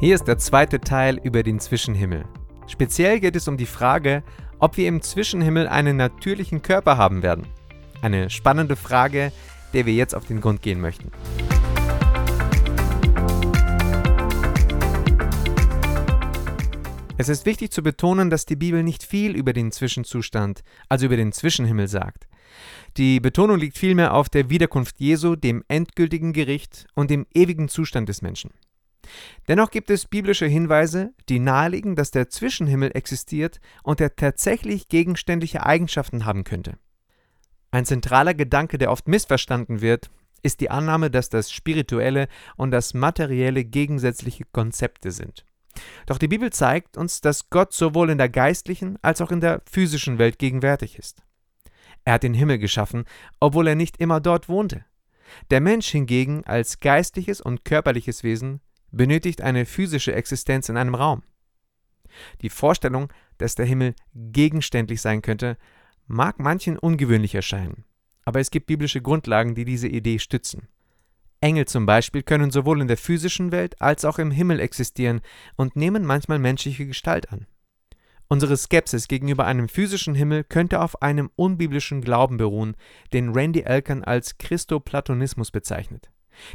Hier ist der zweite Teil über den Zwischenhimmel. Speziell geht es um die Frage, ob wir im Zwischenhimmel einen natürlichen Körper haben werden. Eine spannende Frage, der wir jetzt auf den Grund gehen möchten. Es ist wichtig zu betonen, dass die Bibel nicht viel über den Zwischenzustand, also über den Zwischenhimmel sagt. Die Betonung liegt vielmehr auf der Wiederkunft Jesu, dem endgültigen Gericht und dem ewigen Zustand des Menschen. Dennoch gibt es biblische Hinweise, die nahelegen, dass der Zwischenhimmel existiert und er tatsächlich gegenständliche Eigenschaften haben könnte. Ein zentraler Gedanke, der oft missverstanden wird, ist die Annahme, dass das Spirituelle und das Materielle gegensätzliche Konzepte sind. Doch die Bibel zeigt uns, dass Gott sowohl in der geistlichen als auch in der physischen Welt gegenwärtig ist. Er hat den Himmel geschaffen, obwohl er nicht immer dort wohnte. Der Mensch hingegen als geistliches und körperliches Wesen benötigt eine physische Existenz in einem Raum. Die Vorstellung, dass der Himmel gegenständlich sein könnte, mag manchen ungewöhnlich erscheinen, aber es gibt biblische Grundlagen, die diese Idee stützen. Engel zum Beispiel können sowohl in der physischen Welt als auch im Himmel existieren und nehmen manchmal menschliche Gestalt an. Unsere Skepsis gegenüber einem physischen Himmel könnte auf einem unbiblischen Glauben beruhen, den Randy Elkan als Christoplatonismus bezeichnet.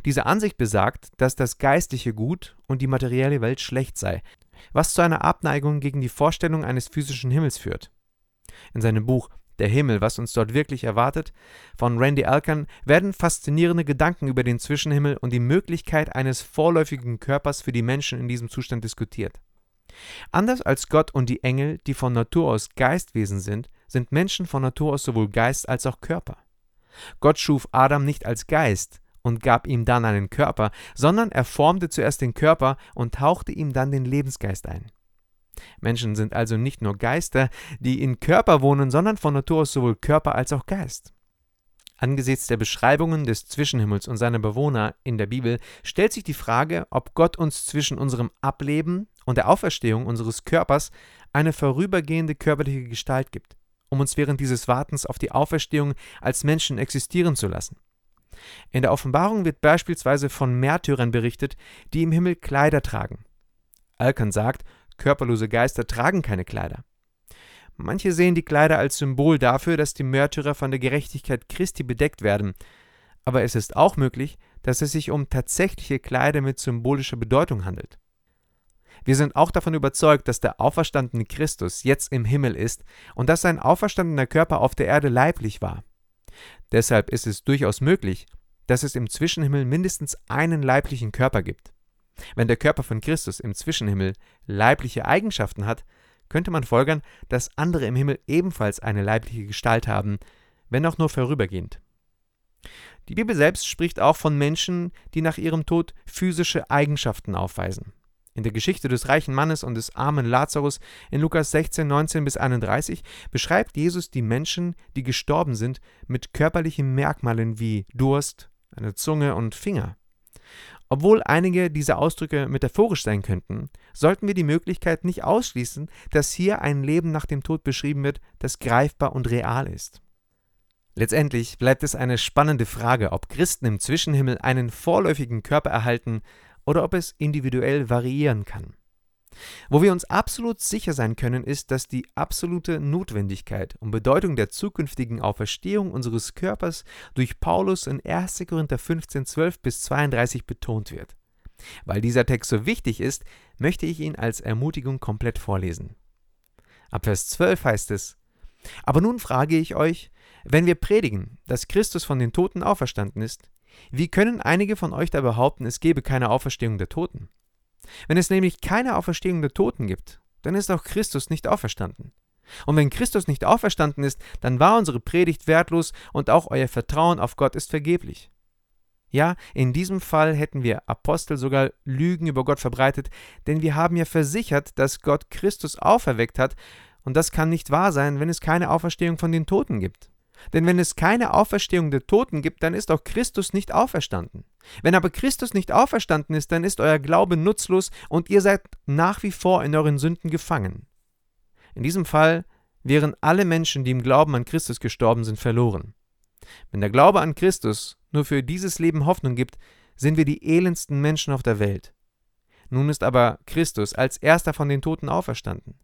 Diese Ansicht besagt, dass das geistliche gut und die materielle Welt schlecht sei, was zu einer Abneigung gegen die Vorstellung eines physischen Himmels führt. In seinem Buch Der Himmel, was uns dort wirklich erwartet, von Randy Alkan werden faszinierende Gedanken über den Zwischenhimmel und die Möglichkeit eines vorläufigen Körpers für die Menschen in diesem Zustand diskutiert. Anders als Gott und die Engel, die von Natur aus Geistwesen sind, sind Menschen von Natur aus sowohl Geist als auch Körper. Gott schuf Adam nicht als Geist, und gab ihm dann einen Körper, sondern er formte zuerst den Körper und tauchte ihm dann den Lebensgeist ein. Menschen sind also nicht nur Geister, die in Körper wohnen, sondern von Natur aus sowohl Körper als auch Geist. Angesichts der Beschreibungen des Zwischenhimmels und seiner Bewohner in der Bibel stellt sich die Frage, ob Gott uns zwischen unserem Ableben und der Auferstehung unseres Körpers eine vorübergehende körperliche Gestalt gibt, um uns während dieses Wartens auf die Auferstehung als Menschen existieren zu lassen. In der Offenbarung wird beispielsweise von Märtyrern berichtet, die im Himmel Kleider tragen. Alkan sagt, körperlose Geister tragen keine Kleider. Manche sehen die Kleider als Symbol dafür, dass die Märtyrer von der Gerechtigkeit Christi bedeckt werden, aber es ist auch möglich, dass es sich um tatsächliche Kleider mit symbolischer Bedeutung handelt. Wir sind auch davon überzeugt, dass der auferstandene Christus jetzt im Himmel ist und dass sein auferstandener Körper auf der Erde leiblich war. Deshalb ist es durchaus möglich, dass es im Zwischenhimmel mindestens einen leiblichen Körper gibt. Wenn der Körper von Christus im Zwischenhimmel leibliche Eigenschaften hat, könnte man folgern, dass andere im Himmel ebenfalls eine leibliche Gestalt haben, wenn auch nur vorübergehend. Die Bibel selbst spricht auch von Menschen, die nach ihrem Tod physische Eigenschaften aufweisen. In der Geschichte des reichen Mannes und des armen Lazarus in Lukas 16, 19 bis 31 beschreibt Jesus die Menschen, die gestorben sind, mit körperlichen Merkmalen wie Durst, eine Zunge und Finger. Obwohl einige dieser Ausdrücke metaphorisch sein könnten, sollten wir die Möglichkeit nicht ausschließen, dass hier ein Leben nach dem Tod beschrieben wird, das greifbar und real ist. Letztendlich bleibt es eine spannende Frage, ob Christen im Zwischenhimmel einen vorläufigen Körper erhalten, oder ob es individuell variieren kann. Wo wir uns absolut sicher sein können, ist, dass die absolute Notwendigkeit und Bedeutung der zukünftigen Auferstehung unseres Körpers durch Paulus in 1. Korinther 15, 12 bis 32 betont wird. Weil dieser Text so wichtig ist, möchte ich ihn als Ermutigung komplett vorlesen. Ab Vers 12 heißt es, Aber nun frage ich euch, wenn wir predigen, dass Christus von den Toten auferstanden ist, wie können einige von euch da behaupten, es gebe keine Auferstehung der Toten? Wenn es nämlich keine Auferstehung der Toten gibt, dann ist auch Christus nicht auferstanden. Und wenn Christus nicht auferstanden ist, dann war unsere Predigt wertlos und auch euer Vertrauen auf Gott ist vergeblich. Ja, in diesem Fall hätten wir Apostel sogar Lügen über Gott verbreitet, denn wir haben ja versichert, dass Gott Christus auferweckt hat, und das kann nicht wahr sein, wenn es keine Auferstehung von den Toten gibt. Denn wenn es keine Auferstehung der Toten gibt, dann ist auch Christus nicht auferstanden. Wenn aber Christus nicht auferstanden ist, dann ist euer Glaube nutzlos und ihr seid nach wie vor in euren Sünden gefangen. In diesem Fall wären alle Menschen, die im Glauben an Christus gestorben sind, verloren. Wenn der Glaube an Christus nur für dieses Leben Hoffnung gibt, sind wir die elendsten Menschen auf der Welt. Nun ist aber Christus als erster von den Toten auferstanden.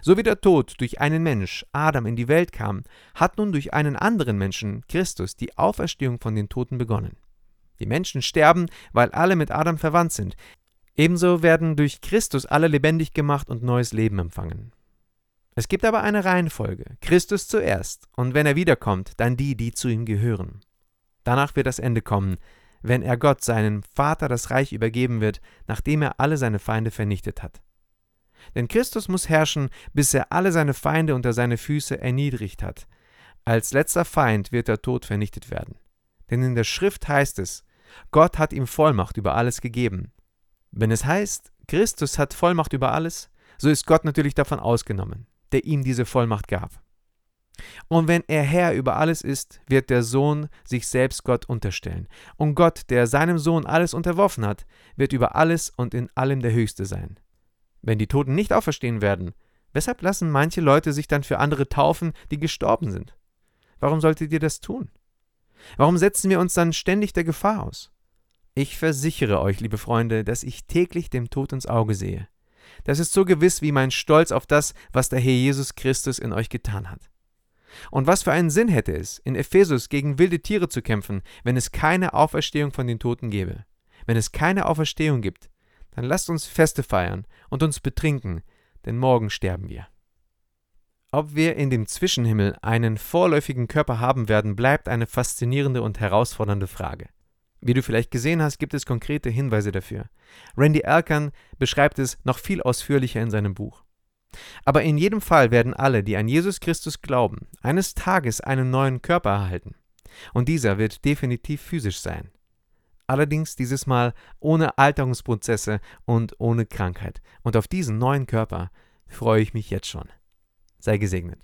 So wie der Tod durch einen Mensch, Adam, in die Welt kam, hat nun durch einen anderen Menschen, Christus, die Auferstehung von den Toten begonnen. Die Menschen sterben, weil alle mit Adam verwandt sind. Ebenso werden durch Christus alle lebendig gemacht und neues Leben empfangen. Es gibt aber eine Reihenfolge. Christus zuerst, und wenn er wiederkommt, dann die, die zu ihm gehören. Danach wird das Ende kommen, wenn er Gott, seinem Vater, das Reich übergeben wird, nachdem er alle seine Feinde vernichtet hat. Denn Christus muss herrschen, bis er alle seine Feinde unter seine Füße erniedrigt hat. Als letzter Feind wird der Tod vernichtet werden. Denn in der Schrift heißt es, Gott hat ihm Vollmacht über alles gegeben. Wenn es heißt, Christus hat Vollmacht über alles, so ist Gott natürlich davon ausgenommen, der ihm diese Vollmacht gab. Und wenn er Herr über alles ist, wird der Sohn sich selbst Gott unterstellen. Und Gott, der seinem Sohn alles unterworfen hat, wird über alles und in allem der Höchste sein. Wenn die Toten nicht auferstehen werden, weshalb lassen manche Leute sich dann für andere taufen, die gestorben sind? Warum solltet ihr das tun? Warum setzen wir uns dann ständig der Gefahr aus? Ich versichere euch, liebe Freunde, dass ich täglich dem Tod ins Auge sehe. Das ist so gewiss wie mein Stolz auf das, was der Herr Jesus Christus in euch getan hat. Und was für einen Sinn hätte es, in Ephesus gegen wilde Tiere zu kämpfen, wenn es keine Auferstehung von den Toten gäbe? Wenn es keine Auferstehung gibt, dann lasst uns Feste feiern und uns betrinken, denn morgen sterben wir. Ob wir in dem Zwischenhimmel einen vorläufigen Körper haben werden, bleibt eine faszinierende und herausfordernde Frage. Wie du vielleicht gesehen hast, gibt es konkrete Hinweise dafür. Randy Alkan beschreibt es noch viel ausführlicher in seinem Buch. Aber in jedem Fall werden alle, die an Jesus Christus glauben, eines Tages einen neuen Körper erhalten. Und dieser wird definitiv physisch sein allerdings dieses Mal ohne Alterungsprozesse und ohne Krankheit. Und auf diesen neuen Körper freue ich mich jetzt schon. Sei gesegnet.